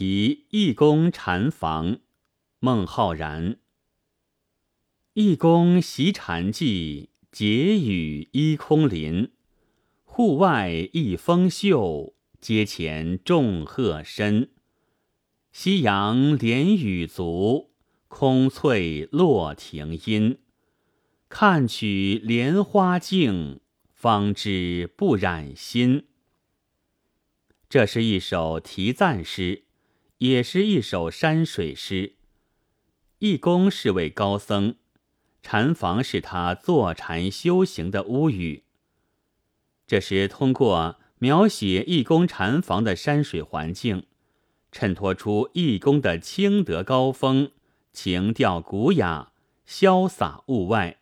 题义公禅房，孟浩然。义公习禅寂，结语依空林。户外一风秀，阶前众鹤深。夕阳连雨足，空翠落庭阴。看取莲花镜，方知不染心。这是一首题赞诗，也是一首山水诗。义公是位高僧，禅房是他坐禅修行的屋宇。这是通过描写义公禅房的山水环境，衬托出义公的清德高峰、情调古雅、潇洒物外，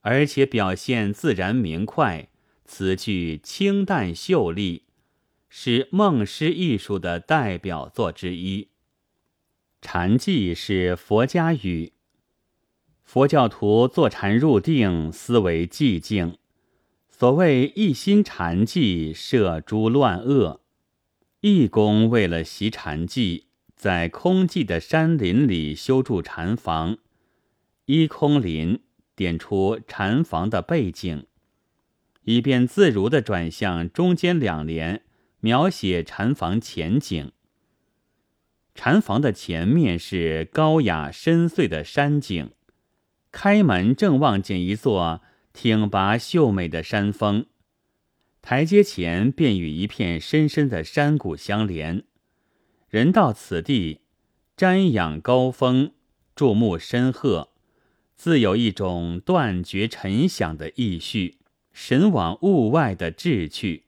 而且表现自然明快，词句清淡秀丽。是梦诗艺术的代表作之一。禅寂是佛家语，佛教徒坐禅入定，思维寂静。所谓一心禅寂，摄诸乱恶。义公为了习禅寂，在空寂的山林里修筑禅房，依空林点出禅房的背景，以便自如地转向中间两联。描写禅房前景。禅房的前面是高雅深邃的山景，开门正望见一座挺拔秀美的山峰，台阶前便与一片深深的山谷相连。人到此地，瞻仰高峰，注目深壑，自有一种断绝尘想的意绪，神往物外的志趣。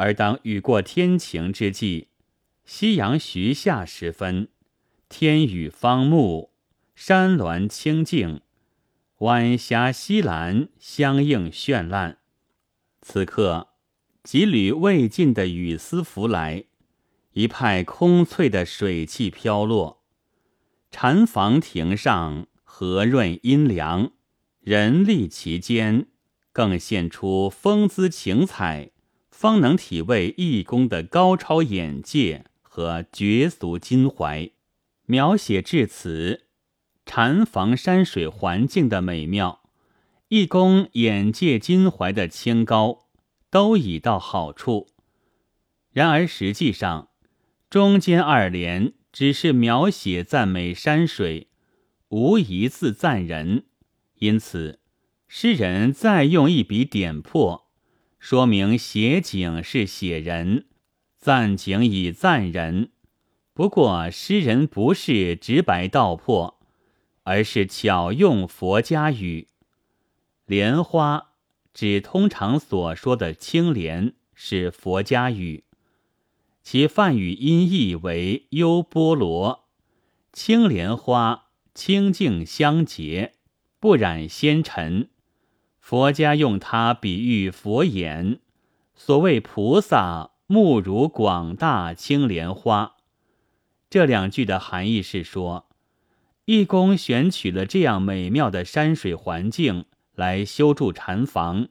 而当雨过天晴之际，夕阳徐下时分，天宇方木，山峦清静，晚霞西蓝，相映绚烂。此刻，几缕未尽的雨丝拂来，一派空翠的水汽飘落。禅房亭上和润阴凉，人立其间，更现出风姿情采。方能体味义工的高超眼界和绝俗襟怀，描写至此，禅房山水环境的美妙，义工眼界襟怀的清高，都已到好处。然而实际上，中间二联只是描写赞美山水，无一字赞人，因此诗人再用一笔点破。说明写景是写人，赞景以赞人。不过诗人不是直白道破，而是巧用佛家语。莲花指通常所说的青莲，是佛家语，其梵语音译为优波罗。青莲花清净相洁，不染纤尘。佛家用它比喻佛眼，所谓菩萨目如广大青莲花。这两句的含义是说，义工选取了这样美妙的山水环境来修筑禅房，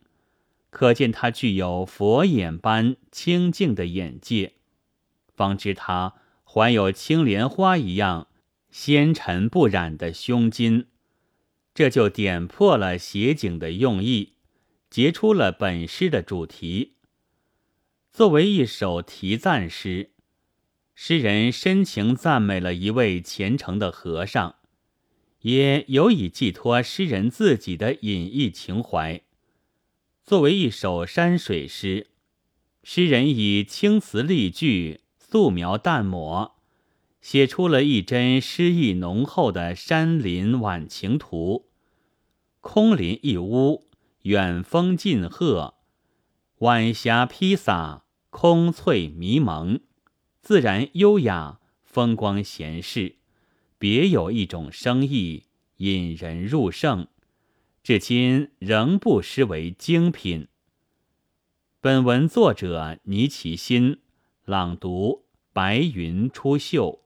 可见他具有佛眼般清净的眼界，方知他怀有青莲花一样纤尘不染的胸襟。这就点破了写景的用意，结出了本诗的主题。作为一首题赞诗，诗人深情赞美了一位虔诚的和尚，也有以寄托诗人自己的隐逸情怀。作为一首山水诗，诗人以青词丽句、素描淡抹，写出了一帧诗意浓厚的山林晚晴图。空林一屋，远峰近壑，晚霞披洒，空翠迷蒙，自然优雅，风光闲适，别有一种生意，引人入胜，至今仍不失为精品。本文作者倪其新，朗读：白云出岫。